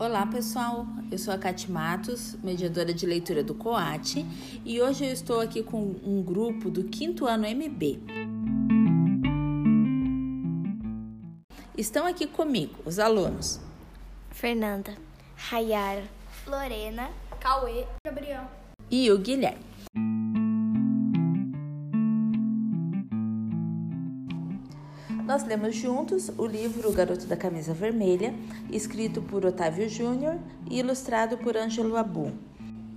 Olá pessoal, eu sou a Cati Matos, mediadora de leitura do COAT e hoje eu estou aqui com um grupo do quinto ano MB. Estão aqui comigo os alunos Fernanda, Rayara, Lorena, Cauê, Gabriel e o Guilherme. Nós lemos juntos o livro O Garoto da Camisa Vermelha, escrito por Otávio Júnior e ilustrado por Ângelo Abu.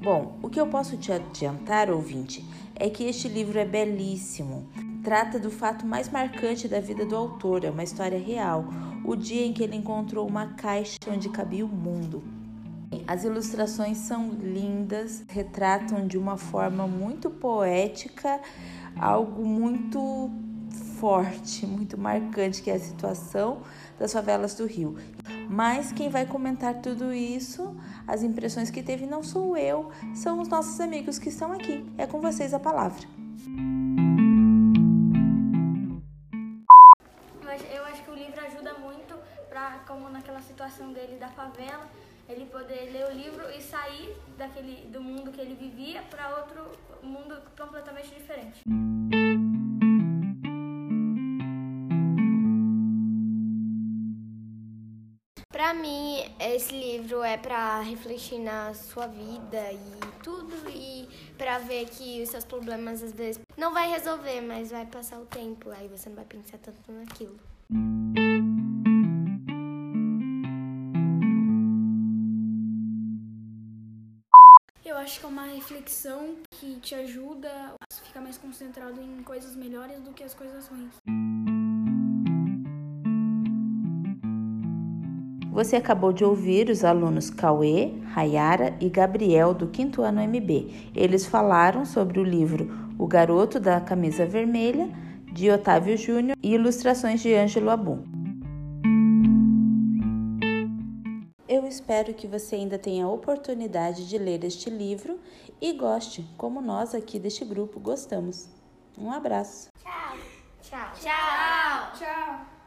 Bom, o que eu posso te adiantar, ouvinte, é que este livro é belíssimo. Trata do fato mais marcante da vida do autor, é uma história real, o dia em que ele encontrou uma caixa onde cabia o mundo. As ilustrações são lindas, retratam de uma forma muito poética algo muito forte, muito marcante, que é a situação das favelas do Rio. Mas quem vai comentar tudo isso, as impressões que teve, não sou eu, são os nossos amigos que estão aqui. É com vocês a palavra. Eu acho que o livro ajuda muito para, como naquela situação dele da favela, ele poder ler o livro e sair daquele do mundo que ele vivia para outro mundo completamente diferente. Para mim, esse livro é para refletir na sua vida e tudo e para ver que os seus problemas às vezes não vai resolver, mas vai passar o tempo, aí você não vai pensar tanto naquilo. Eu acho que é uma reflexão que te ajuda a ficar mais concentrado em coisas melhores do que as coisas ruins. Você acabou de ouvir os alunos Cauê, Rayara e Gabriel do quinto ano MB. Eles falaram sobre o livro O Garoto da Camisa Vermelha, de Otávio Júnior, e ilustrações de Ângelo Abu. Eu espero que você ainda tenha a oportunidade de ler este livro e goste, como nós aqui deste grupo gostamos. Um abraço. Tchau. Tchau. Tchau. Tchau.